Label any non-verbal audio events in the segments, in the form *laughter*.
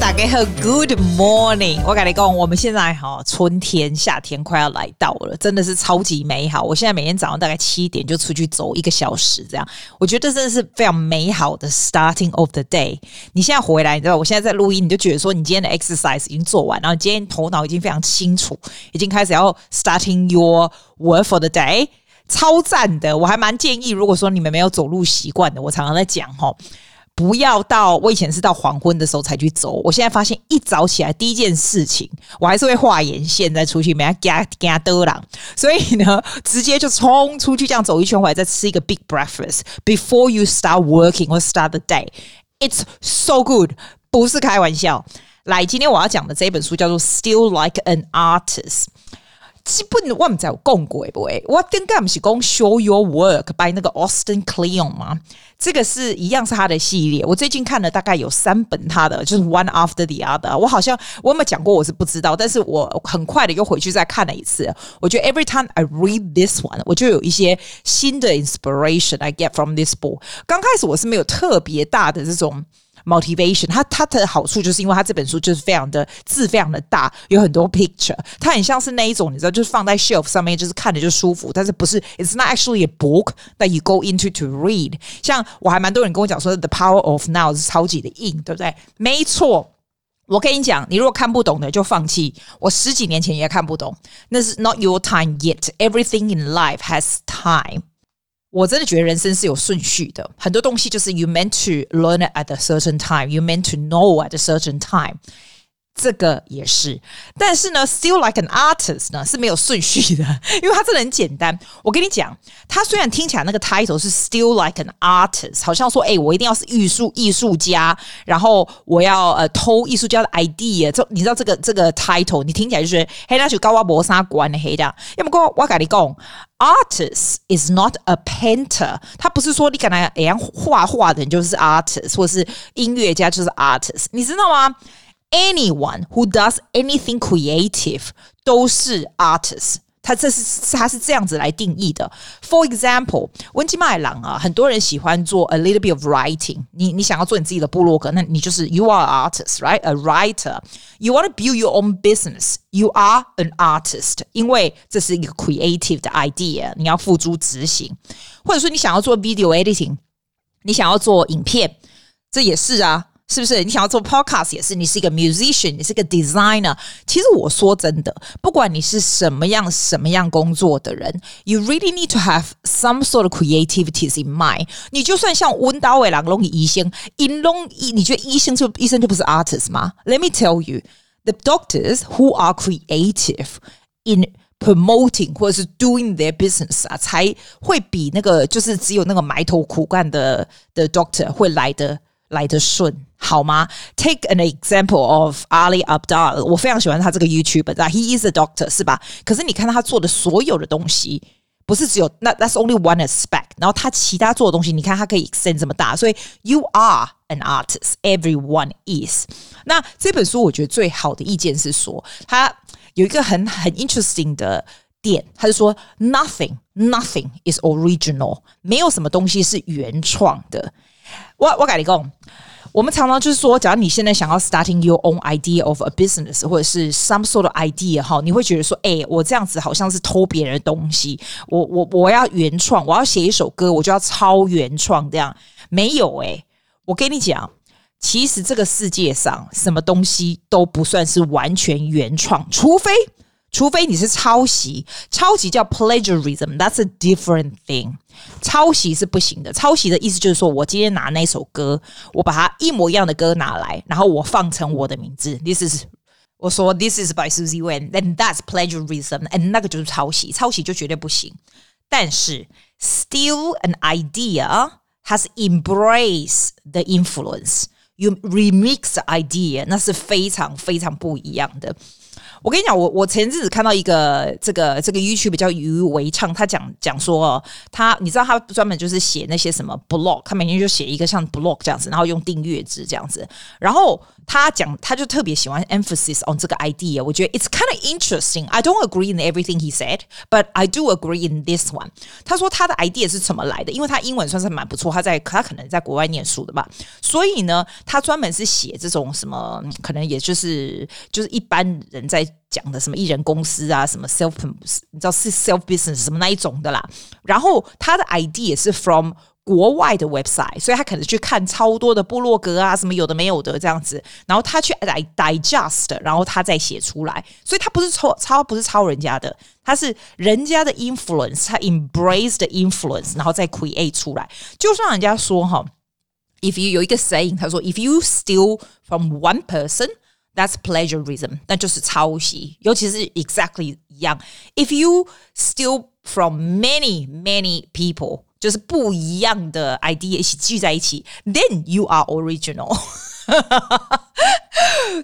大家好，Good morning！我跟你讲，我们现在哈春天、夏天快要来到了，真的是超级美好。我现在每天早上大概七点就出去走一个小时，这样我觉得这真的是非常美好的 starting of the day。你现在回来，你知道我现在在录音，你就觉得说你今天的 exercise 已经做完，然后你今天头脑已经非常清楚，已经开始要 starting your work for the day，超赞的！我还蛮建议，如果说你们没有走路习惯的，我常常在讲哈。不要到我以前是到黄昏的时候才去走，我现在发现一早起来第一件事情，我还是会画眼线再出去，没加加多啦。所以呢，直接就冲出去这样走一圈，回来再吃一个 big breakfast before you start working or start the day. It's so good，不是开玩笑。来，今天我要讲的这本书叫做《Still Like an Artist》。基本我们在讲过不？我刚刚不是讲 Show Your Work by 那个 Austin Kleon 吗？这个是一样是他的系列。我最近看了大概有三本他的，就是 One After the Other。我好像我有没有讲过？我是不知道，但是我很快的又回去再看了一次。我觉得 Every time I read this one，我就有一些新的 inspiration I get from this book。刚开始我是没有特别大的这种。Motivation，它它的好处就是因为它这本书就是非常的字非常的大，有很多 picture，它很像是那一种你知道，就是放在 shelf 上面，就是看着就舒服，但是不是，It's not actually a book that you go into to read。像我还蛮多人跟我讲说，The Power of Now 是超级的硬，对不对？没错，我跟你讲，你如果看不懂的就放弃。我十几年前也看不懂，那是 Not your time yet。Everything in life has time。 我真的觉得人生是有顺序的，很多东西就是 you meant to learn it at a certain time, you meant to know at a certain time。 这个也是，但是呢，still like an artist 呢是没有顺序的，*laughs* 因为它真的很简单。我跟你讲，它虽然听起来那个 title 是 still like an artist，好像说，哎，我一定要是艺术艺术家，然后我要呃偷艺术家的 idea。这你知道这个这个 title，你听起来就是黑那就高瓦博沙关的黑的。要么讲我跟你讲，artist is not a painter，他不是说你可能哎样画画的人就是 artist，或是音乐家就是 artist，你知道吗 ？Anyone who does anything creative 都是 artist，他这是他是这样子来定义的。For example，温基麦郎啊，很多人喜欢做 a little bit of writing 你。你你想要做你自己的部落格，那你就是 you are an artist，right？A writer。You want to build your own business，you are an artist，因为这是一个 creative 的 idea，你要付诸执行。或者说你想要做 video editing，你想要做影片，这也是啊。 是不是你想要做 podcast 也是？你是一个 musician，你是个 designer。其实我说真的，不管你是什么样什么样工作的人，you really need to have some sort of creativities in mind。你就算像温刀伟郎龙医生，因龙医，你觉得医生就医生就不是 artist 吗？Let me tell you, the doctors who are creative in promoting 或者是 doing their business 啊，才会比那个就是只有那个埋头苦干的的 doctor 会来的 来得顺。好吗？Take an example of Ali Abdaal，我非常喜欢他这个 YouTuber，He is a doctor，是吧？可是你看他做的所有的东西，不是只有那，That's only one aspect。然后他其他做的东西，你看他可以 extend 这么大，所以 You are an artist，everyone is。那这本书我觉得最好的意见是说，他有一个很很 interesting 的点，他就说 Nothing，Nothing is original，没有什么东西是原创的。 我我跟你讲。我们常常就是说，假如你现在想要 starting your own idea of a business，或者是 some sort of idea 哈，你会觉得说，哎，我这样子好像是偷别人的东西，我我我要原创，我要写一首歌，我就要超原创这样。没有哎，我跟你讲，其实这个世界上什么东西都不算是完全原创，除非。除非你是抄袭，抄袭叫 plagiarism，that's a different thing。抄袭是不行的，抄袭的意思就是说我今天拿那首歌，我把它一模一样的歌拿来，然后我放成我的名字，this is 我说 this is by Suzy Wen，then that's plagiarism，and 那个就是抄袭，抄袭就绝对不行。但是 steal an idea has embraced the influence，you remix the idea，那是非常非常不一样的。 我跟你讲，我我前阵子看到一个这个这个 YouTube 叫余维畅，他讲讲说哦，他你知道他专门就是写那些什么 blog，他每天就写一个像 blog 这样子，然后用订阅制这样子，然后他讲他就特别喜欢 emphasis on 这个 idea，我觉得 it's kind of interesting. I don't agree in everything he said, but I do agree in this one. 他说他的 idea 是怎么来的？因为他英文算是蛮不错，他在他可能在国外念书的吧，所以呢，他专门是写这种什么，可能也就是就是一般人在讲的什么艺人公司啊，什么 self，你知道是 self business 什么那一种的啦。然后他的 idea 是 from 国外的 website，所以他可能去看超多的部落格啊，什么有的没有的这样子，然后他去来 digest，然后他再写出来，所以他不是抄抄，不是抄人家的，他是人家的 influence，他 embrace the influence，然后再 create 出来。就算人家说哈，if you 有一个 saying，他说 if you steal from one person person，that's plagiarism，那就是抄袭，尤其是 exactly 一样，if you steal from many many people。就是不一样的 idea 一起聚在一起，then you are original。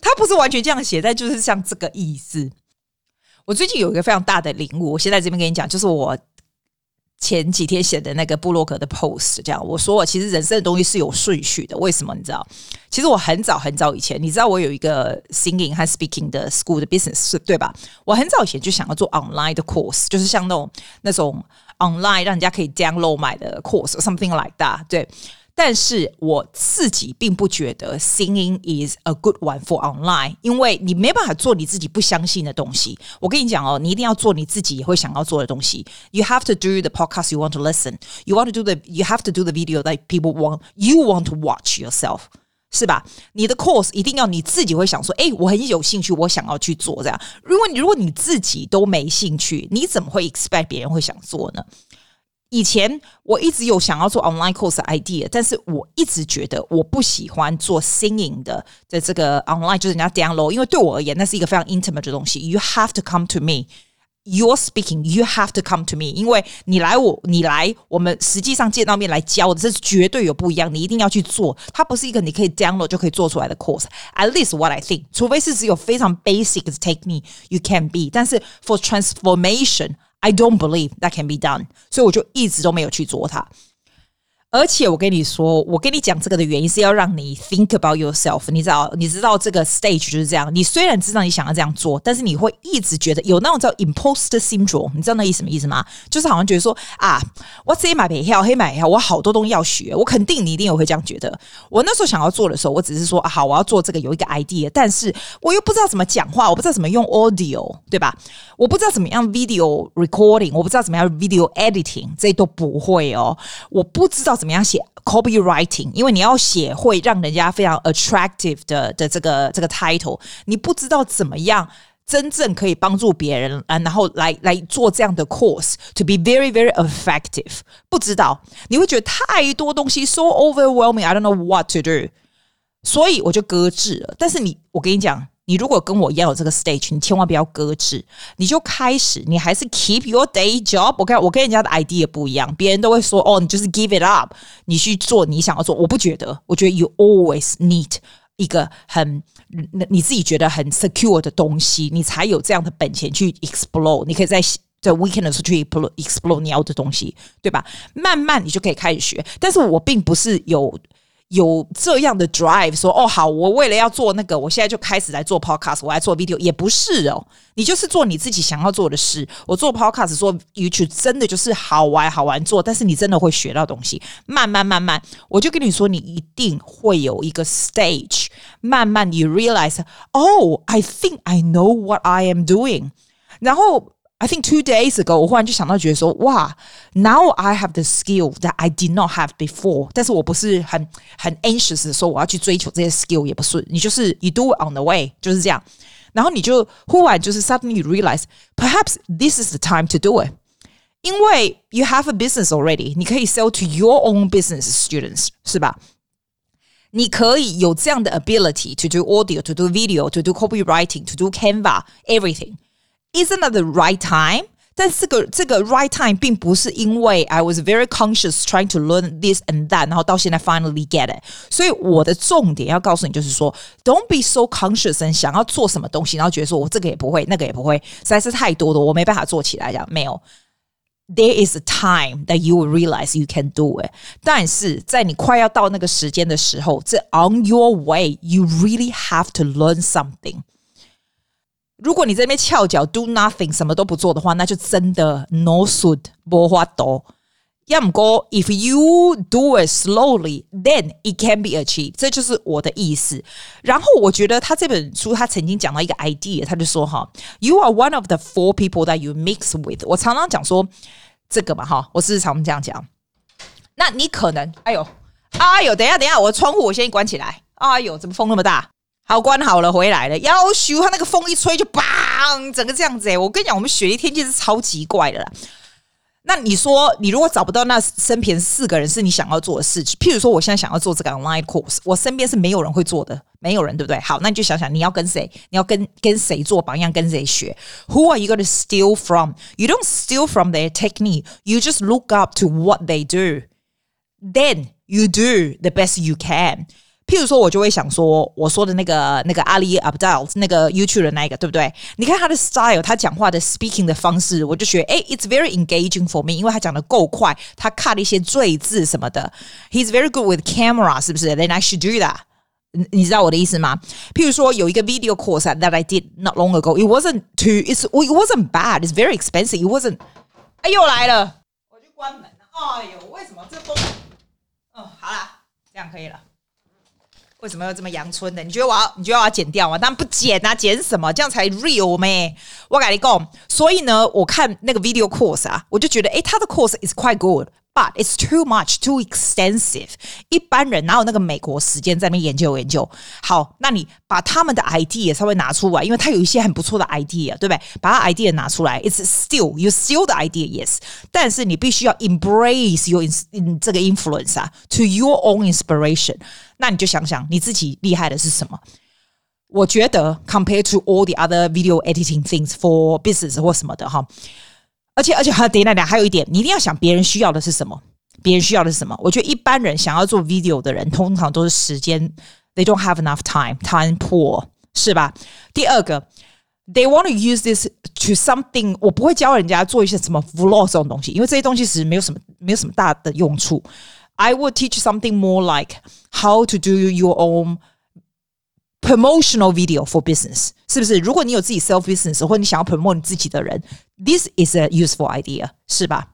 他不是完全这样写，但就是像这个意思。我最近有一个非常大的领悟，我现在这边跟你讲，就是我 *laughs* 前几天写的那个布洛克的 post，这样我说我其实人生的东西是有顺序的。为什么？你知道？其实我很早很早以前，你知道我有一个 singing 和 speaking 的 school 的 business，对吧？我很早以前就想要做 online 的 course，就是像那种那种。online 让人家可以 download 买的 course something like that，对，但是我自己并不觉得 singing is a good one for online，因为你没办法做你自己不相信的东西。我跟你讲哦，你一定要做你自己也会想要做的东西。You have to do the podcast you want to listen. You want to do the you have to do the video that people want you want to watch yourself. 是吧？你的 course 一定要你自己会想说，诶，我很有兴趣，我想要去做这样。如果你如果你自己都没兴趣，你怎么会 expect 别人会想做呢？以前我一直有想要做 online course idea，但是我一直觉得我不喜欢做 singing 的的这个 online，就是人家 download，因为对我而言那是一个非常 intimate 的东西。You have to come to me。You're speaking, you have to come to me，因为你来我，你来我们实际上见到面来教的，这是绝对有不一样。你一定要去做，它不是一个你可以 download 就可以做出来的 course。At least what I think，除非是只有非常 basic 的 technique，you can be。但是 for transformation，I don't believe that can be done。所以我就一直都没有去做它。 而且我跟你说，我跟你讲这个的原因是要让你 think about yourself。你知道，你知道这个 stage 就是这样。你虽然知道你想要这样做，但是你会一直觉得有那种叫 imposter syndrome。你知道那意思什么意思吗？就是好像觉得说啊，我自己买票，黑买票，我好多东西要学。我肯定你一定也会这样觉得。我那时候想要做的时候，我只是说啊，好，我要做这个有一个 idea，但是我又不知道怎么讲话，我不知道怎么用 audio，对吧？我不知道怎么样 video recording，我不知道怎么样 video editing，这都不会哦。我不知道。怎么样写 copywriting？因为你要写会让人家非常 attractive 的的这个这个 title，你不知道怎么样真正可以帮助别人啊，然后来来做这样的 course to be very very effective。不知道你会觉得太多东西 so overwhelming。I don't know what to do，所以我就搁置了。但是你，我跟你讲。你如果跟我一样有这个 stage，你千万不要搁置，你就开始，你还是 keep your day job。我看我跟人家的 idea 不一样，别人都会说哦，你就是 give it up，你去做你想要做。我不觉得，我觉得 you always need 一个很你自己觉得很 secure 的东西，你才有这样的本钱去 explore。你可以在在 weekend 的时候去 explore 你要的东西，对吧？慢慢你就可以开始学。但是我并不是有。有这样的 drive，说哦好，我为了要做那个，我现在就开始来做 podcast，我来做 video，也不是哦，你就是做你自己想要做的事。我做 podcast 做 YouTube 真的就是好玩好玩做，但是你真的会学到东西。慢慢慢慢，我就跟你说，你一定会有一个 stage，慢慢你 realize，oh I think I know what I am doing，然后。I think two days ago，我忽然就想到，觉得说，哇，Now I have the skill that I did not have before。但是我不是很很 anxious 的说我要去追求这些 skill，也不是。你就是 you do it on the way，就是这样。然后你就忽然就是 suddenly realize，perhaps this is the time to do it，因为 you have a business already，你可以 sell to your own business students，是吧？你可以有这样的 ability to do audio，to do video，to do copywriting，to do Canva，everything。 Isn't that the right time 但这个这个 right time 并不是因为 I was very conscious trying to learn this and that，然后到现在 finally get it。所以我的重点要告诉你就是说，Don't be so conscious，想要做什么东西，然后觉得说我这个也不会，那个也不会，实在是太多的，我没办法做起来。这样没有，There is a time that you will realize you can do it。但是在你快要到那个时间的时候，这 on your way，you really have to learn something。 如果你在那边翘脚 do nothing 什么都不做的话，那就真的 no suit 无法度。要么过 if you do it slowly, then it can be achieved。这就是我的意思。然后我觉得他这本书他曾经讲到一个 idea，他就说哈，you are one of the four people that you mix with。我常常讲说这个嘛哈，我是常这样讲。那你可能，哎呦，哎呦，等下，等下，我的窗户我先关起来。哎呦，怎么风那么大？好，关好了，回来了。要修，他那个风一吹就砰，整个这样子哎！我跟你讲，我们雪梨天气是超级怪的啦。那你说，你如果找不到那身边四个人是你想要做的事情，譬如说，我现在想要做这个 online course，我身边是没有人会做的，没有人，对不对？好，那你就想想，你要跟谁？你要跟跟谁做榜样？跟谁学？Who are you going to steal from? You don't steal from their technique. You just look up to what they do. Then you do the best you can. 譬如说，我就会想说，我说的那个那个阿里 a b d l 那个 YouTube 的那个，对不对？你看他的 style，他讲话的 speaking 的方式，我就觉得，哎，it's very engaging for me，因为他讲的够快，他 cut 一些赘字什么的。He's very good with camera，是不是？Then I should do that。你你知道我的意思吗？譬如说，有一个 video course that I did not long ago，it wasn't too，it's it wasn't bad，it's very expensive，it wasn't。哎，又来了，我就关门了。哎呦，为什么这风？哦，好啦，这样可以了。为什么要这么阳春的？你觉得我要，你觉得我要剪掉吗？当然不剪啊，剪什么？这样才 real 咩？我跟你讲，所以呢，我看那个 video course 啊，我就觉得，诶，他的 course is quite good。But it's too much, too extensive。一般人哪有那个美国时间在那边研究研究？好，那你把他们的 idea 稍微拿出来，因为他有一些很不错的 idea，对不对？把他 idea 拿出来，it's still you steal the idea, yes。但是你必须要 embrace your in 这个 influence 啊，to your own inspiration。那你就想想你自己厉害的是什么？我觉得 compared to all the other video editing things for business 或什么的哈。 而且而且还有点点点，还有一点，你一定要想别人需要的是什么？别人需要的是什么？我觉得一般人想要做 video 的人，通常都是时间，they don't have enough time，time poor，是吧？第二个，they want to use this to something，我不会教人家做一些什么 vlog 这种东西，因为这些东西其实没有什么没有什么大的用处。I would teach something more like how to do your own。 Promotional video for business 是不是？如果你有自己 self business，或者你想要 promote 你自己的人，this is a useful idea，是吧？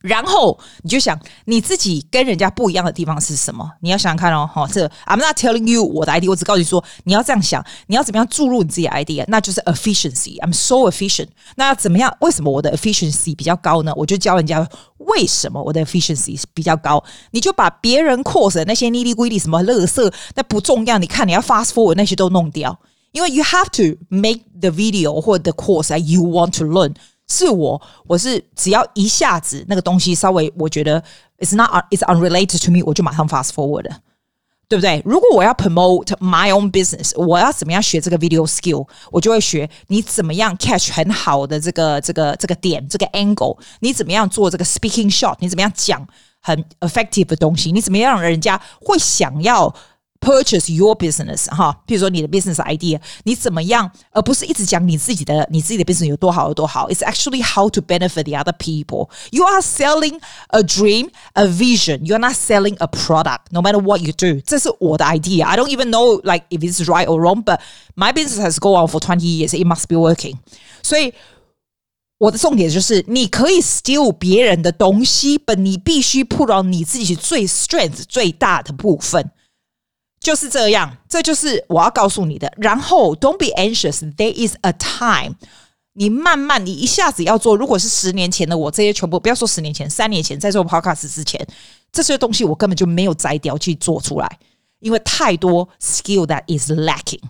然后你就想你自己跟人家不一样的地方是什么？你要想想看哦，哈，这 I'm not telling you 我的 idea，我只告诉你说你要这样想，你要怎么样注入你自己的 idea，那就是 efficiency。I'm so efficient。那怎么样？为什么我的 efficiency 比较高呢？我就教人家为什么我的 efficiency 比较高。你就把别人 course 的那些叽里呱哩什么垃圾，那不重要。你看你要 fast forward 那些都弄掉，因为 you have to make the video 或 the course that you want to learn。是我，我是只要一下子那个东西稍微，我觉得 it's not it's unrelated to me，我就马上 fast forward 了，对不对？如果我要 promote my own business，我要怎么样学这个 video skill，我就会学你怎么样 catch 很好的这个这个这个点，这个 angle，你怎么样做这个 speaking shot，你怎么样讲很 effective 的东西，你怎么样让人家会想要。Purchase your business 哈，比如说你的 business idea，你怎么样，而不是一直讲你自己的你自己的 business 有多好有多好。It's actually how to benefit the other people. You are selling a dream, a vision. You are not selling a product. No matter what you do，这是我的 idea. I don't even know like if it's right or wrong, but my business has gone on for twenty years. It must be working. 所以我的重点就是，你可以 steal 别人的东西，but 你必须 put on 你自己最 strength 最大的部分。 就是这样，这就是我要告诉你的。然后，Don't be anxious. There is a time. 你慢慢，你一下子要做。如果是十年前的我，这些全部不要说十年前，三年前在做 Podcast 之前，这些东西我根本就没有摘掉去做出来，因为太多 skill that is lacking。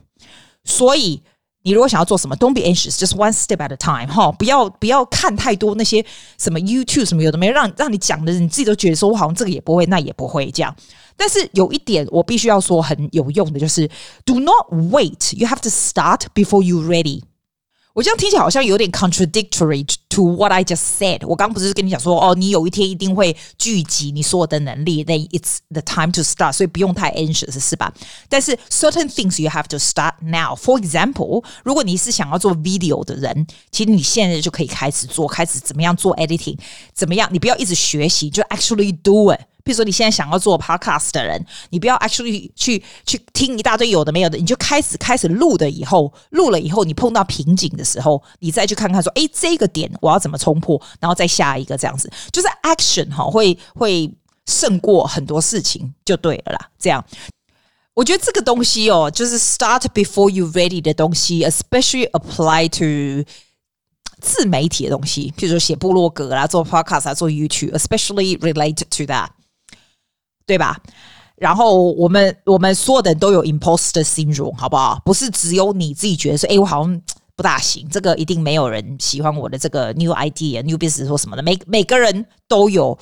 所以。你如果想要做什么，Don't be anxious, just one step at a time，哈，不要不要看太多那些什么 YouTube 什么有的没，让让你讲的你自己都觉得说我好像这个也不会，那也不会这样。但是有一点我必须要说很有用的就是，Do not wait, you have to start before you ready。我这样听起来好像有点 contradictory to what I just said。我刚刚不是跟你讲说，哦，你有一天一定会聚集你所有的能力，then it's the time to start，所以不用太 anxious，是吧？但是 certain things you have to start now。For example，如果你是想要做 video 的人，其实你现在就可以开始做，开始怎么样做 editing，怎么样？你不要一直学习，就 actually do it。 比如说，你现在想要做 podcast 的人，你不要 actually 去去听一大堆有的没有的，你就开始开始录的。以后录了以后，你碰到瓶颈的时候，你再去看看说，哎，这个点我要怎么冲破，然后再下一个这样子，就是 action 哈，会会胜过很多事情就对了啦。这样，我觉得这个东西哦，就是 start before you ready 的东西，especially apply to 自媒体的东西，譬如说写部落格啦、做 podcast 啊、做 YouTube，especially related to that。对吧？然后我们我们所有的人都有 imposter syndrome，好不好？不是只有你自己觉得说，哎，我好像不大行，这个一定没有人喜欢我的这个 new idea、new business 或什么的。每每个人都有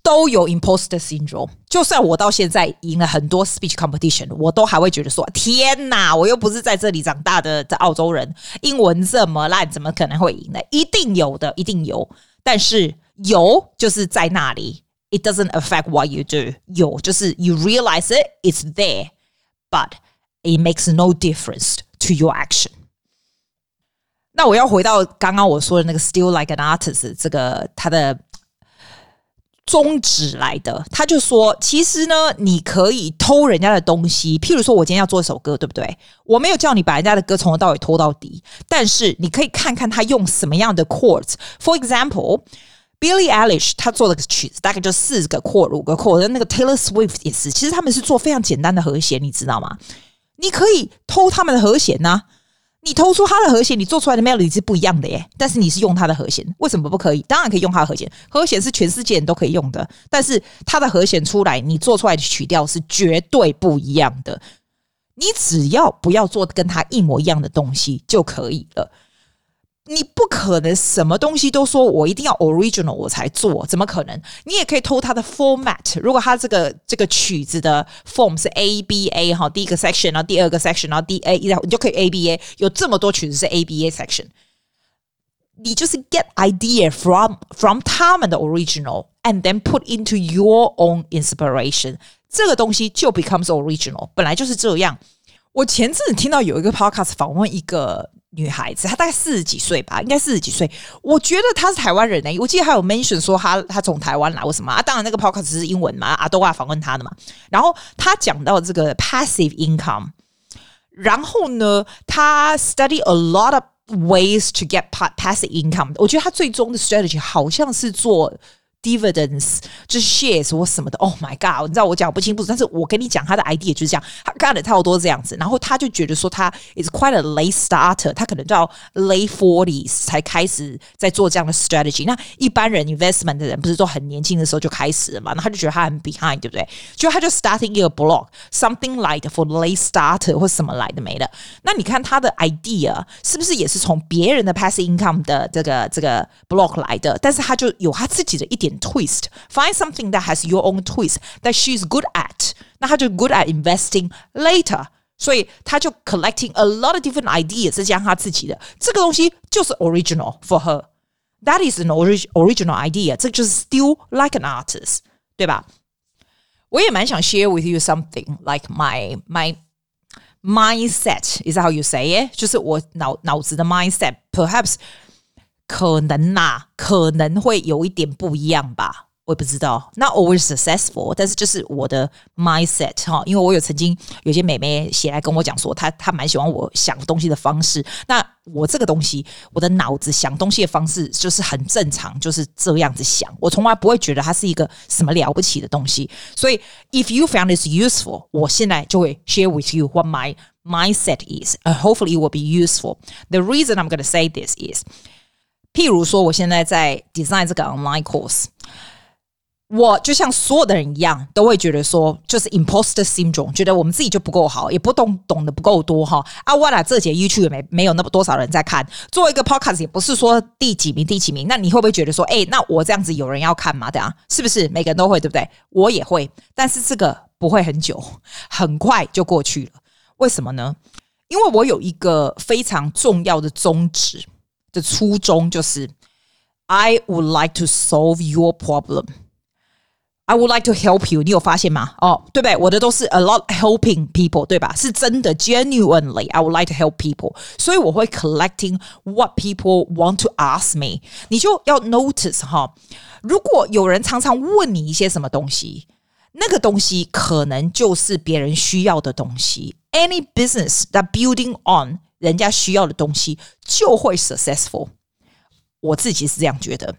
都有 imposter syndrome。就算我到现在赢了很多 speech competition，我都还会觉得说，天哪，我又不是在这里长大的的澳洲人，英文这么烂，怎么可能会赢呢？一定有的，一定有。但是有就是在那里。It doesn't affect what you do. 有就是 you realize it, it's there, but it makes no difference to your action. 那我要回到刚刚我说的那个 still like an artist 这个他的宗旨来的。他就说，其实呢，你可以偷人家的东西。譬如说，我今天要做一首歌，对不对？我没有叫你把人家的歌从头到尾拖到底，但是你可以看看他用什么样的 chords。For example。 Billie Eilish 他做的曲子大概就四个 chord 五个 chord，那个 Taylor Swift 也是，其实他们是做非常简单的和弦，你知道吗？你可以偷他们的和弦呐、你偷出他的和弦，你做出来的 melody 是不一样的耶。但是你是用他的和弦，为什么不可以？当然可以用他的和弦，和弦是全世界人都可以用的。但是他的和弦出来，你做出来的曲调是绝对不一样的。你只要不要做跟他一模一样的东西就可以了。你不可能什么东西都说我一定要 original 我才做，怎么可能？你也可以偷他的 format。如果他这个这个曲子的 form 是 A B A 哈，第一个 section，然后第二个 section，然后 D A，然后你就可以 A B A。有这么多曲子是 A B A section，你就是 get idea from from 他们的 original，and then put into your own inspiration。这个东西就 becomes original，本来就是这样。我前阵子听到有一个 podcast 访问一个。女孩子，她大概四十几岁吧，应该四十几岁。我觉得她是台湾人呢、我记得还有 mention 说她她从台湾来，为什么啊？当然那个 podcast 是英文嘛，阿多瓦访问她的嘛。然后她讲到这个 passive income，然后呢，她 study a lot of ways to get passive income。我觉得她最终的 strategy 好像是做。Dividends 就是 shares 或什么的，Oh my God！你知道我讲不清不楚，但是我跟你讲他的 idea 就是这样，他干了差不多这样子，然后他就觉得说他 is quite a late starter，他可能到 late forties 才开始在做这样的 strategy。那一般人 investment 的人不是都很年轻的时候就开始了嘛？那他就觉得他很 behind，对不对？就他就 starting 一个 blog，something like for late starter 或什么来的没的。那你看他的 idea 是不是也是从别人的 passive income 的这个这个 blog 来的？但是他就有他自己的一点。twist, find something that has your own twist that she's good at。那她就 good at investing later，所以她就 collecting a lot of different ideas，再加上她自己的这个东西就是 original for her。That is an orig original idea，这就是 still like an artist，对吧？我也蛮想 share with you something like my my mindset. Is that how you say it？就是我脑脑子的 mindset，perhaps。 可能呐、可能会有一点不一样吧，我也不知道。Not always successful，但是就是我的 mindset 哈，因为我有曾经有些美眉写来跟我讲说，她她蛮喜欢我想东西的方式。那我这个东西，我的脑子想东西的方式就是很正常，就是这样子想。我从来不会觉得它是一个什么了不起的东西。所以，if you found this useful，我现在就会 share with you what my mindset is，and hopefully it will be useful. The reason I'm going to say this is 譬如说，我现在在 design 这个 online course，我就像所有的人一样，都会觉得说，就是 imposter syndrome，觉得我们自己就不够好，也不懂懂得不够多哈。啊，我俩这节 YouTube 没没有那么多少人在看，做一个 podcast 也不是说第几名第几名。那你会不会觉得说，哎，那我这样子有人要看吗？对啊，是不是每个人都会，对不对？我也会，但是这个不会很久，很快就过去了。为什么呢？因为我有一个非常重要的宗旨的初衷，就是 I would like to solve your problem。I would like to help you，你有发现吗？哦，对不对？我的都是 a lot helping people，对吧？是真的，genuinely。I would like to help people，所以我会 collecting what people want to ask me。你就要 notice 哈，如果有人常常问你一些什么东西，那个东西可能就是别人需要的东西。Any business that building on 人家需要的东西，就会 successful。我自己是这样觉得。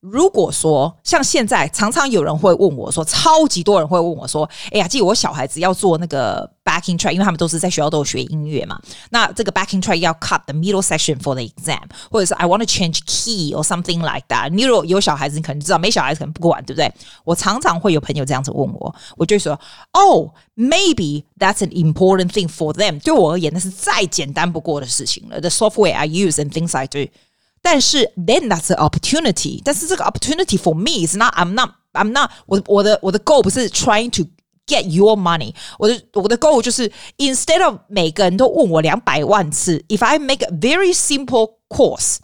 如果说像现在，常常有人会问我说，超级多人会问我说：“哎呀，记得我小孩子要做那个 backing track，因为他们都是在学校都有学音乐嘛。那这个 backing track 要 cut the middle section for the exam，或者是 I want to change key or something like that。你如果有小孩子，你可能知道；没小孩子可能不管，对不对？我常常会有朋友这样子问我，我就说：“Oh, maybe that's an important thing for them。”对我而言，那是再简单不过的事情了。The software I use and things I do。 但是，then that's an opportunity。但是这个 opportunity for me is not. I'm not. I'm not. 我我的我的 goal 不是 trying to get your money。我的我的 goal 就是 instead of 每个人都问我两百万次，if I make a very simple course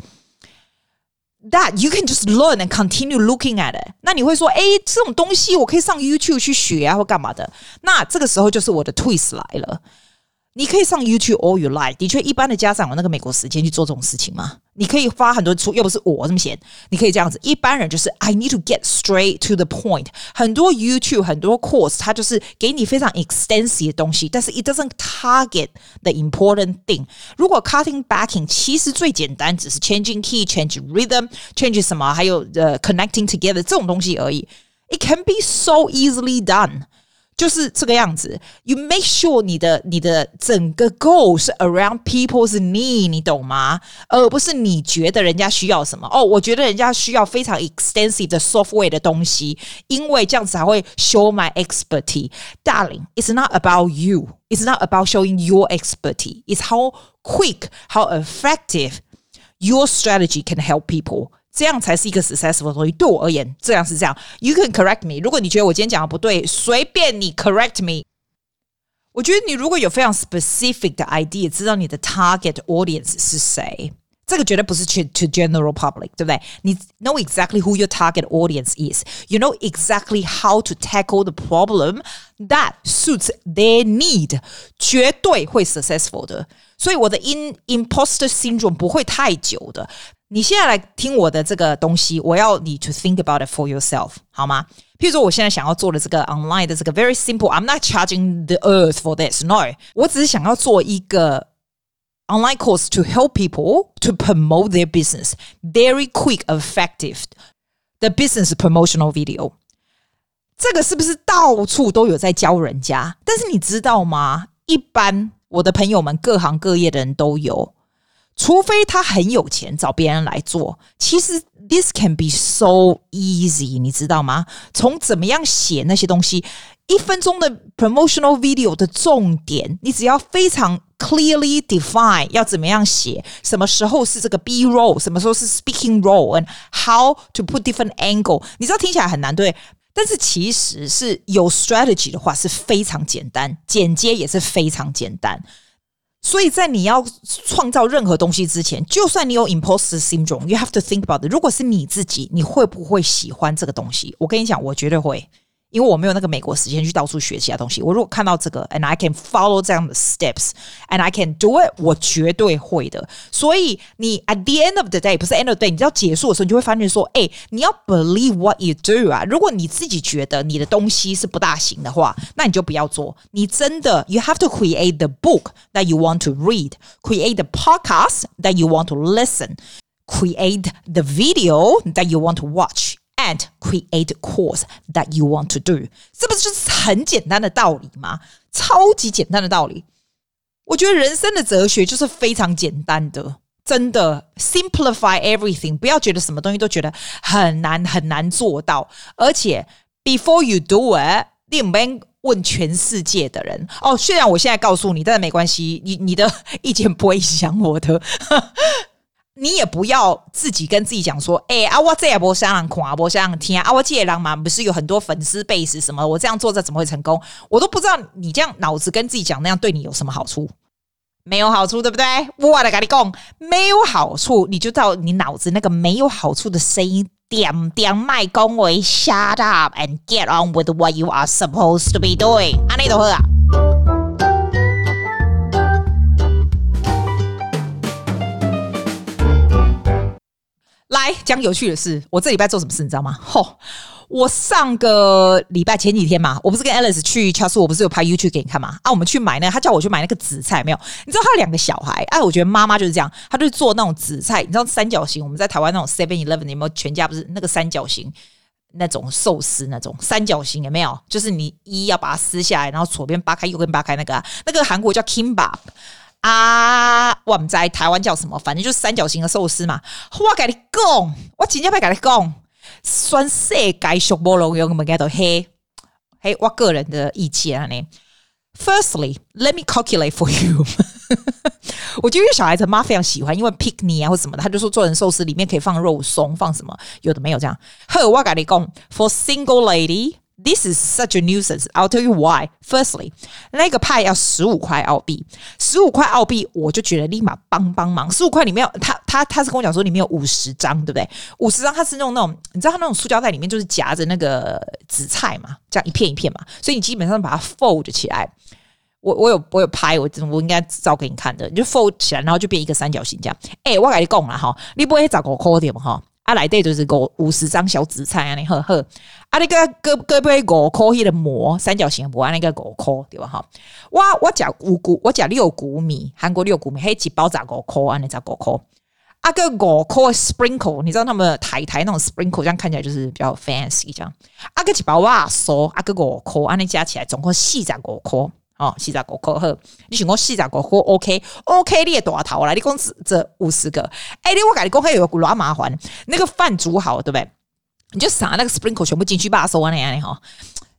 that you can just learn and continue looking at it。那你会说，哎，这种东西我可以上 YouTube 去学啊，或干嘛的？那这个时候就是我的 twist 来了。 你可以上 YouTube all you like。的确，一般的家长有那个美国时间去做这种事情吗？你可以发很多出，又不是我这么闲。你可以这样子，一般人就是 I need to get straight to the point。很多 YouTube 很多 course，它就是给你非常 extensive 的东西，但是 it doesn't target the important thing。如果 cutting backing 其实最简单，只是 changing key、change rhythm、change 什么，还有呃、uh, connecting together 这种东西而已。It can be so easily done。 就是这个样子，You make sure 你的你的整个 goal 是 around people's need，你懂吗？而不是你觉得人家需要什么哦？我觉得人家需要非常 extensive 的 software 的东西，因为这样子才会 show my expertise。Darling, it's not about you. It's not about showing your expertise. It's how quick, how effective your strategy can help people. 这样才是一个 successful 的东西。对我而言，这样是这样。You can correct me。如果你觉得我今天讲的不对，随便你 correct me。我觉得你如果有非常 specific 的 idea，知道你的 target audience 是谁，这个绝对不是 to to general public，对不对？你 know exactly who your target audience is。You know exactly how to tackle the problem that suits their need，绝对会 successful 的。 所以我的 in imposter syndrome 不会太久的。你现在来听我的这个东西，我要你 to think about it for yourself，好吗？譬如说，我现在想要做的这个 online 的这个 very simple，I'm not charging the earth for this，no，我只是想要做一个 online course to help people to promote their business，very quick, effective the business promotional video。这个是不是到处都有在教人家？但是你知道吗？一般 我的朋友们，各行各业的人都有。除非他很有钱，找别人来做。其实 this can be so easy，你知道吗？从怎么样写那些东西，一分钟的 promotional video 的重点，你只要非常 clearly define 要怎么样写，什么时候是这个 B role，什么时候是 speaking role，and how to put different angle。你知道听起来很难，对？但是其实是有 strategy 的话是非常简单，剪接也是非常简单。所以在你要创造任何东西之前，就算你有 imposter syndrome，you have to think about it。如果是你自己，你会不会喜欢这个东西？我跟你讲，我绝对会。因为我没有那个美国时间去到处学其他东西。我如果看到这个，and I can follow 这样的 steps，and I can do it，我绝对会的。所以你 at the end of the day，不是 end of the day，你知道结束的时候，你就会发现说，哎，你要 believe what you do 啊。如果你自己觉得你的东西是不大行的话，那你就不要做。你真的，you have to create the book that you want to read，create the podcast that you want to listen，create the video that you want to watch。 And create course that you want to do，这不是就是很简单的道理吗？超级简单的道理。我觉得人生的哲学就是非常简单的，真的 simplify everything。不要觉得什么东西都觉得很难很难做到。而且 before you do it，你不用问全世界的人哦。虽然我现在告诉你，但是没关系，你你的意见不会影响我的。你也不要自己跟自己讲说，哎、欸、啊，我这也不想让看，不想让听啊，我这也让嘛，不是有很多粉丝 base 什么，我这样做这怎么会成功？我都不知道你这样脑子跟自己讲那样对你有什么好处？没有好处，对不对？我来跟你讲，没有好处，你就到你脑子那个没有好处的声音点点麦恭维，shut up and get on with what you are supposed to be doing，安内都好啊。来讲有趣的事，我这礼拜做什么事，你知道吗？吼，我上个礼拜前几天嘛，我不是跟 Alice 去超市，我不是有拍 YouTube 给你看嘛？啊，我们去买呢，他叫我去买那个紫菜，没有？你知道他两个小孩，哎、我觉得妈妈就是这样，他就做那种紫菜，你知道三角形，我们在台湾那种 Seven Eleven 有没有？全家不是那个三角形那种寿司那种三角形有没有？就是你一要把它撕下来，然后左边扒开，右边扒开那个、啊，那个韩国叫 Kimbap。啊，我们在台湾叫什么？反正就是三角形的寿司嘛。我跟你讲，我今天要跟你讲，算世界上没路用，我们叫做黑黑。我个人的意见啊，呢。Firstly, let me calculate for you。*laughs* 我就因为小孩子妈非常喜欢，因为 picnic 啊或什么的，他就说做成寿司里面可以放肉松，放什么有的没有这样。呵，我跟你讲，for single lady。This is such a nuisance. I'll tell you why. Firstly，那个派要十五块澳币，十五块澳币，我就觉得立马帮帮忙。十五块里面有他他他是跟我讲说里面有五十张，对不对？五十张他是用那种，你知道他那种塑胶袋里面就是夹着那个紫菜嘛，这样一片一片嘛，所以你基本上把它 fold 起来。我我有我有拍，我我应该照给你看的，你就 fold 起来，然后就变一个三角形这样。哎、欸，我跟你讲了哈，你不会找个缺点哈？啊，来对就是五五十张小紫菜啊，你呵呵，啊，那个个个杯五箍迄个膜三角形的膜啊，那个五箍对吧？哈，我我食五谷，我讲六谷米，韩国六谷米，还一包十五颗啊，那十五箍。啊个五颗 sprinkle，你知道他们台台那种 sprinkle，这样看起来就是比较 fancy 这样。啊个一包哇酥，啊个五颗，啊你加起来总共四十五箍。哦，四十五颗好，你想讲四十五颗 OK，OK，你也大头啦？你讲这五十个，哎、你我跟你讲，还有个麻烦，那个饭煮好对不对？你就撒那个 sprinkle 全部进去，把它收完了呀，哈。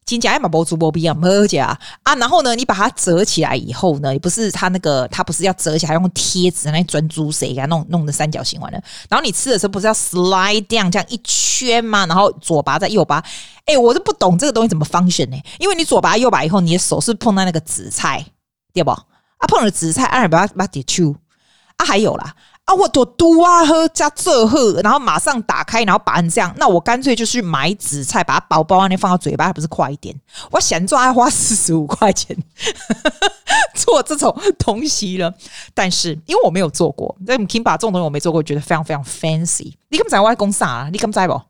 金甲嘛，波猪波比啊，没假啊。然后呢，你把它折起来以后呢，也不是它那个，它不是要折起来用贴纸那专注谁给它弄弄的三角形完了。然后你吃的时候不是要 slide down 这样一圈吗？然后左拔再右拔。哎，我都不懂这个东西怎么 function 呢？因为你左拔右拔以后，你的手是碰到那个紫菜，对不？啊，碰了紫菜，按把它把它点出。啊，还有啦。啊，我多嘟啊喝加这喝，然后马上打开，然后拔成这样。那我干脆就去买紫菜，把它包包那放到嘴巴，还不是快一点？我想做还花四十五块钱 *laughs* 做这种东西了。但是因为我没有做过，在 Kimbap 这种东西我没做过，觉得非常非常 fancy。你敢在外公啥啊？你敢在不？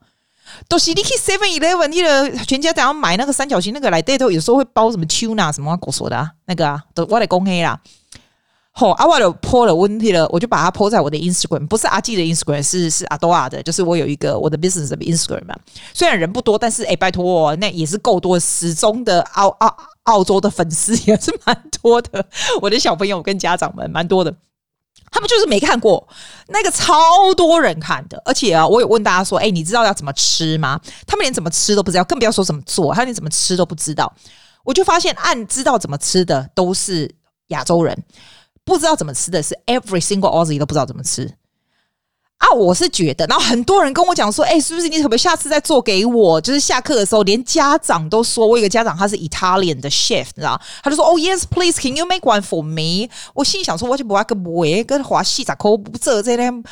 都是你去 Seven Eleven，你的全家怎样买那个三角形那个来对头，有时候会包什么 tuna 什么我说的啊，那个啊，都我来公黑啦。好，阿瓦的 po 了问题了，我就把它 po 在我的 Instagram，不是阿纪的 Instagram，是是阿多亚的，就是我有一个我的 business 的 Instagram 嘛。虽然人不多，但是哎、欸，拜托，那也是够多，始终的澳澳澳洲的粉丝也是蛮多的。我的小朋友跟家长们蛮多的，他们就是没看过那个超多人看的，而且啊，我有问大家说，哎、你知道要怎么吃吗？他们连怎么吃都不知道，更不要说怎么做，他连怎么吃都不知道。我就发现，按知道怎么吃的都是亚洲人。不知道怎么吃的是 every single Aussie 都不知道怎么吃啊！我是觉得，然后很多人跟我讲说，哎、欸，是不是你可不可以下次再做给我？就是下课的时候，连家长都说，我有个家长他是 Italian 的 chef，你知道？他就说，oh,，Yes，please，can you make one for me？我心里想说，我就不要跟不会跟华西咋抠不这这样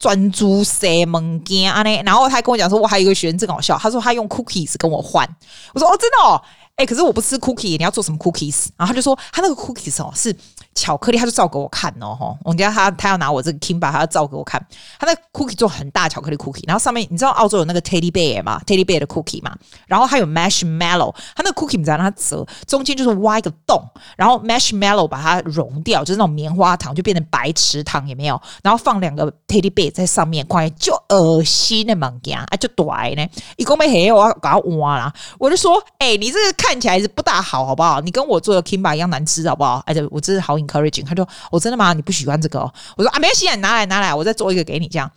专注些物件啊呢。然后他还跟我讲说，我还有一个学生真搞笑，他说他用 cookies 跟我换。我说，哦，真的哦，哎、欸，可是我不吃 cookie，你要做什么 cookies？然后他就说，他那个 cookies 哦是。巧克力，他就照给我看哦，吼！我们家他他要拿我这个 Kimba，他要照给我看。他那 cookie 做很大巧克力 cookie，然后上面你知道澳洲有那个 Teddy Bear 吗？Teddy Bear 的 cookie 嘛，然后还有 Marshmallow，他那 cookie 你知道让它折，中间就是挖一个洞，然后 Marshmallow 把它融掉，就是那种棉花糖，就变成白池糖，有没有？然后放两个 Teddy Bear 在上面，快就恶心的物件，啊，就短呢。一共没黑，我要搞挖啦。我就说，哎、你这个看起来是不大好，好不好？你跟我做的 Kimba 一样难吃，好不好？而且我真是好。encouraging，他说：“我、哦、真的吗？你不喜欢这个、哦？”我说：“啊，没关系，拿来拿来，我再做一个给你。”这样，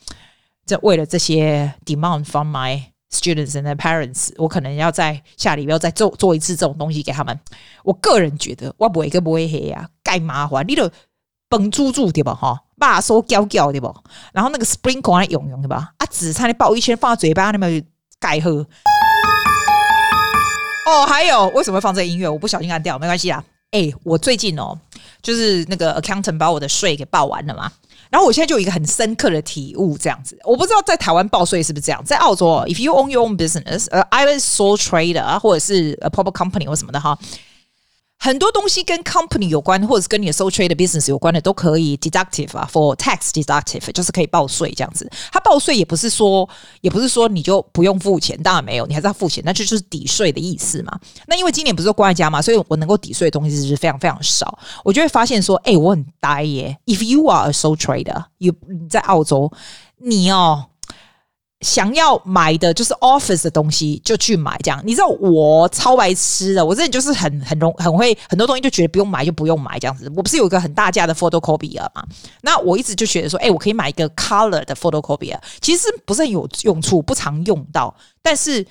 这为了这些 demand from my students and parents，我可能要在下礼拜再做做一次这种东西给他们。我个人觉得，我不会跟不会黑呀，盖麻烦，你都绷住住对吧？哈，把手搅搅对不？然后那个 sprinkle 还用用对吧？啊，紫菜你包一圈放在嘴巴里面盖喝。哦，还有为什么放这音乐？我不小心按掉，没关系啦。哎、我最近哦，就是那个 accountant 把我的税给报完了嘛。然后我现在就有一个很深刻的体悟，这样子，我不知道在台湾报税是不是这样，在澳洲，if you own your own business，呃，I was sole trader 或者是 a proper company 或什么的哈。很多东西跟 company 有关，或者是跟你的 sole trader business 有关的，都可以 deductive 啊，for tax deductive，就是可以报税这样子。他报税也不是说，也不是说你就不用付钱，当然没有，你还是要付钱，那就就是抵税的意思嘛。那因为今年不是关在家嘛，所以我能够抵税的东西是非常非常少。我就会发现说，哎、我很呆耶。If you are a sole trader，you 你在澳洲，你哦。想要买的就是 office 的东西，就去买这样。你知道我超白痴的，我真的就是很很容很会很多东西就觉得不用买就不用买这样子。我不是有一个很大架的 photocopier 嘛？那我一直就觉得说，哎、我可以买一个 color 的 photocopier，其实不是很有用处，不常用到，但是。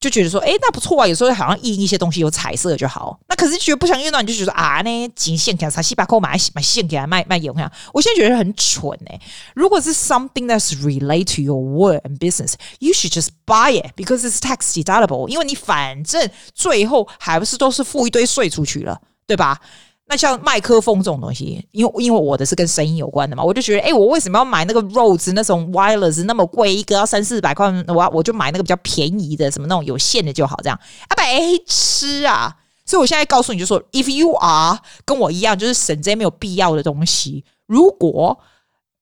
就觉得说，哎、那不错啊。有时候好像印一些东西有彩色就好。那可是觉得不想用到，你就觉得啊，那几线条才七八块买买线给他卖卖用呀。我现在觉得很蠢哎、欸。如果是 something that's relate to your work and business, you should just buy it because it's tax deductible。因为你反正最后还不是都是付一堆税出去了，对吧？那像麦克风这种东西，因为因为我的是跟声音有关的嘛，我就觉得，哎、我为什么要买那个 Rode 那种 Wireless 那么贵，一个要三四百块，我我就买那个比较便宜的，什么那种有线的就好，这样啊，白痴啊！所以我现在告诉你就说，If you are 跟我一样，就是省这些没有必要的东西，如果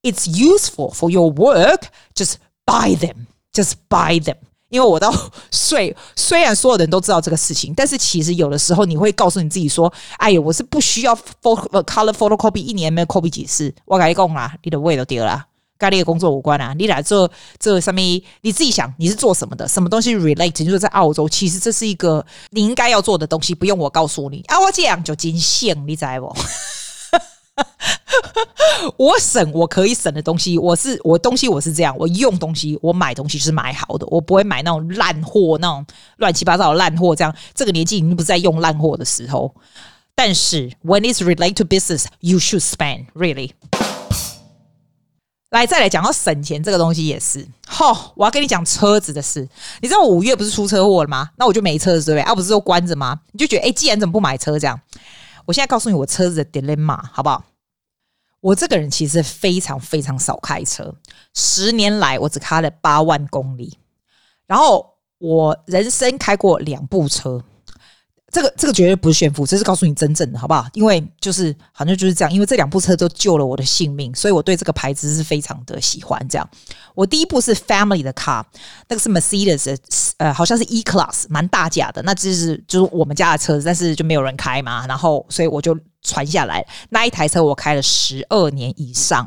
it's useful for your work，just buy them，just buy them。因为我到 *laughs* 睡，虽然所有人都知道这个事情，但是其实有的时候你会告诉你自己说：“哎呀，我是不需要 photo color photocopy，一年没有 copy 几次。”我跟你讲啦，你的胃都丢了，跟你的工作无关啊！你来做这上面，你自己想你是做什么的，什么东西 relate？就是在澳洲，其实这是一个你应该要做的东西，不用我告诉你啊！我这样就尽兴，你知不？*laughs* 我省我可以省的东西，我是我东西我是这样，我用东西我买东西就是买好的，我不会买那种烂货，那种乱七八糟的烂货。这样这个年纪已经不是在用烂货的时候。但是 when it's relate to business, you should spend really。来，再来讲到省钱这个东西也是。好、哦，我要跟你讲车子的事。你知道我五月不是出车祸了吗？那我就没车子对不对？啊，不是都关着吗？你就觉得哎，既然怎么不买车这样？我现在告诉你我车子的 dilemma 好不好？我这个人其实非常非常少开车，十年来我只开了八万公里，然后我人生开过两部车。这个这个绝对不是炫富，这是告诉你真正的好不好？因为就是好像就是这样，因为这两部车都救了我的性命，所以我对这个牌子是非常的喜欢。这样，我第一部是 Family 的 car，那个是 Mercedes，呃，好像是 E Class，蛮大架的，那就是就是我们家的车子，但是就没有人开嘛，然后所以我就传下来那一台车，我开了十二年以上，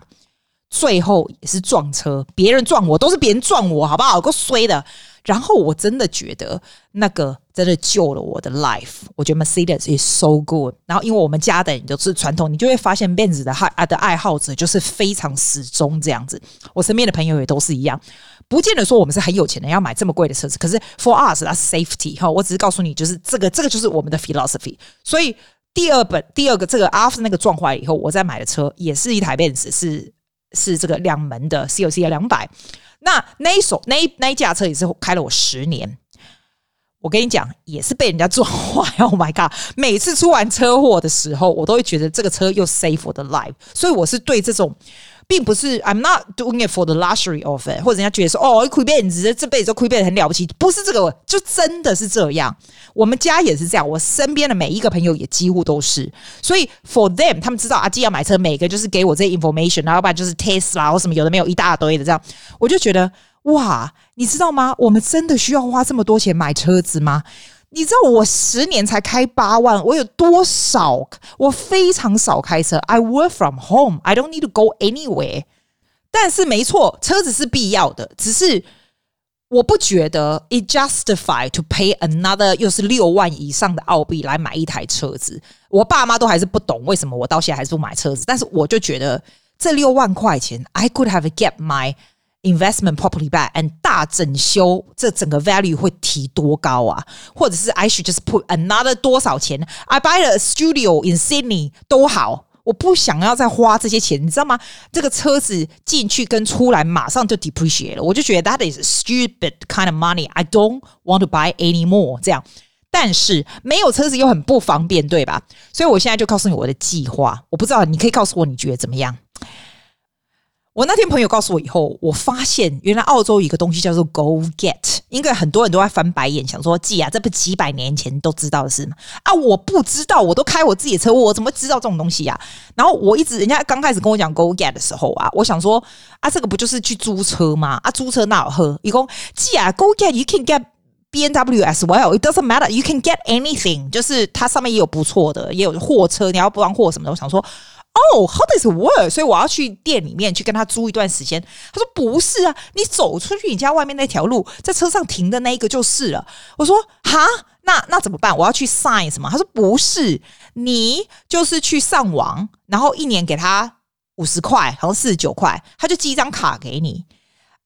最后也是撞车，别人撞我都是别人撞我，好不好？够衰的。然后我真的觉得那个真的救了我的 life。我觉得 Mercedes is so good。然后因为我们家的人都是传统，你就会发现 Benz 的爱的爱好者就是非常始终这样子。我身边的朋友也都是一样，不见得说我们是很有钱的要买这么贵的车子。可是 for us 它 safety 哈，我只是告诉你，就是这个这个就是我们的 philosophy。所以第二本第二个这个 after 那个撞坏以后，我再买的车也是一台 Benz，是是这个两门的 CLC 两百。那那一手那那一架车也是开了我十年，我跟你讲，也是被人家撞坏。*laughs* Oh my god！每次出完车祸的时候，我都会觉得这个车又 save 我的 life，所以我是对这种。并不是，I'm not doing it for the luxury of it，或者人家觉得说，哦，亏变子，这辈子都亏变得很了不起，不是这个，就真的是这样。我们家也是这样，我身边的每一个朋友也几乎都是。所以 for them，他们知道阿基要买车，每个就是给我这些 information，然后不然就是 Tesla 或什么有的没有一大堆的这样，我就觉得哇，你知道吗？我们真的需要花这么多钱买车子吗？你知道我十年才开八万，我有多少？我非常少开车。I work from home. I don't need to go anywhere. 但是没错，车子是必要的，只是我不觉得 it justify to pay another 又是六万以上的澳币来买一台车子。我爸妈都还是不懂为什么我到现在还是不买车子，但是我就觉得这六万块钱，I could have get my investment properly back，and 大整修，这整个 value 会提多高啊？或者是 I should just put another 多少钱？I buy a studio in Sydney 都好，我不想要再花这些钱，你知道吗？这个车子进去跟出来马上就 depreciate 了，我就觉得 that is stupid kind of money. I don't want to buy anymore. 这样，但是没有车子又很不方便，对吧？所以我现在就告诉你我的计划。我不知道，你可以告诉我你觉得怎么样？我那天朋友告诉我以后，我发现原来澳洲有一个东西叫做 Go Get，应该很多人都在翻白眼，想说：“季啊，这不几百年前都知道的事吗？”啊，我不知道，我都开我自己的车，我怎么知道这种东西呀？然后我一直，人家刚开始跟我讲 Go Get 的时候啊，我想说：“啊，这个不就是去租车吗？啊，租车哪有喝？一共季啊，Go Get，you can get B N W as well，it doesn't matter，you can get anything，就是它上面也有不错的，也有货车，你要不装货什么的。我想说。哦、oh，How does it work？所以我要去店里面去跟他租一段时间。他说不是啊，你走出去你家外面那条路，在车上停的那一个就是了。我说哈，那那怎么办？我要去 sign 什么？他说不是，你就是去上网，然后一年给他五十块，好像四十九块，他就寄一张卡给你。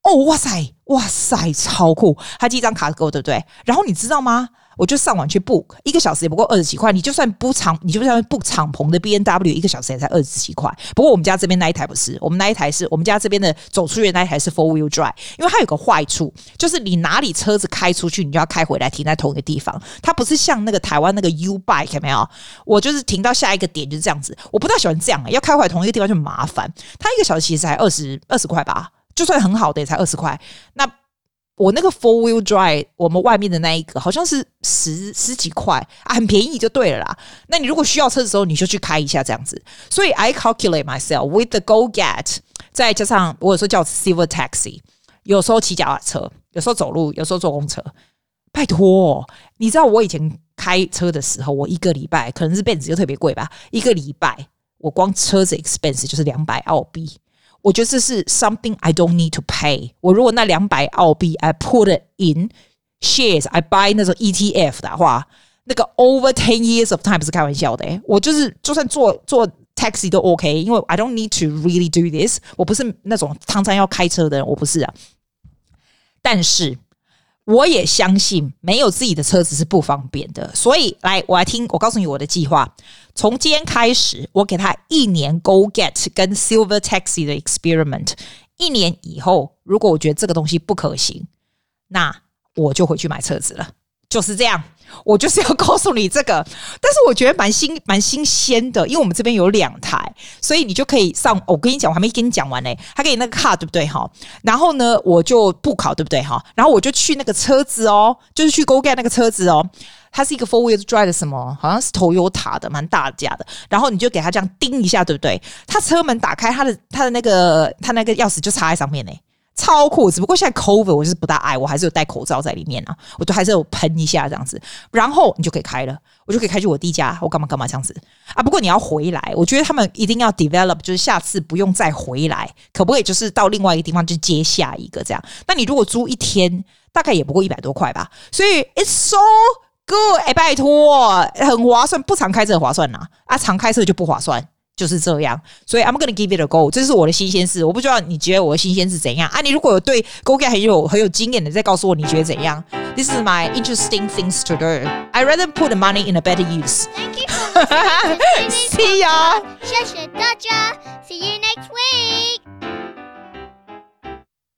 哦，哇塞，哇塞，超酷！他寄一张卡给我，对不对？然后你知道吗？我就上网去 book，一个小时也不过二十几块。你就算不敞，你就算 book 敞篷的 B N W 一个小时也才二十几块。不过我们家这边那一台不是，我们那一台是我们家这边的走出去的那一台是 four wheel drive，因为它有个坏处，就是你哪里车子开出去，你就要开回来停在同一个地方。它不是像那个台湾那个 U bike 有没有？我就是停到下一个点就是这样子。我不太喜欢这样，要开回来同一个地方就麻烦。它一个小时其实才二十二十块吧，就算很好的也才二十块。那我那个 four wheel drive，我们外面的那一个好像是十十几块啊，很便宜就对了啦。那你如果需要车的时候，你就去开一下这样子。所以 I calculate myself with the Go Get，再加上我有时候叫 Silver Taxi，有时候骑脚踏车，有时候走路，有时候坐公车。拜托，你知道我以前开车的时候，我一个礼拜可能是 Benz 就特别贵吧，一个礼拜我光车子 expense 就是两百澳币。我觉得这是 something I don't need to pay。我如果那两百澳币，I put it in shares，I buy 那种 ETF 的话，那个 over ten years of time 不是开玩笑的。我就是就算坐坐 taxi 都 OK，因为 I don't need to really do this。我不是那种常常要开车的人，我不是啊。但是。我也相信没有自己的车子是不方便的，所以来，我来听，我告诉你我的计划。从今天开始，我给他一年 Go Get 跟 Silver Taxi 的 experiment。一年以后，如果我觉得这个东西不可行，那我就回去买车子了。就是这样。我就是要告诉你这个，但是我觉得蛮新蛮新鲜的，因为我们这边有两台，所以你就可以上。我跟你讲，我还没跟你讲完呢，他给你那个卡对不对哈？然后呢，我就不考对不对哈？然后我就去那个车子哦，就是去 Go Get 那个车子哦，它是一个 Four Wheel Drive 的什么，好像是 Toyota 的，蛮大架的。然后你就给他这样叮一下，对不对？他车门打开，他的他的那个他那个钥匙就插在上面呢。超酷，只不过现在 COVID 我是不大爱，我还是有戴口罩在里面啊，我都还是有喷一下这样子，然后你就可以开了，我就可以开去我弟家，我干嘛干嘛这样子啊。不过你要回来，我觉得他们一定要 develop，就是下次不用再回来，可不可以就是到另外一个地方去接下一个这样？那你如果租一天，大概也不过一百多块吧，所以 it's so good，哎，拜托，很划算，不常开车很划算呐，啊，常开车就不划算。就是这样，所以 I'm gonna give it a go。这是我的新鲜事，我不知道你觉得我的新鲜是怎样啊？你如果有对 Go Get 很有很有经验的，再告诉我你觉得怎样？This is my interesting things to do. I rather put the money in a better use. Thank you for. See ya. 谢谢大家。See you next week.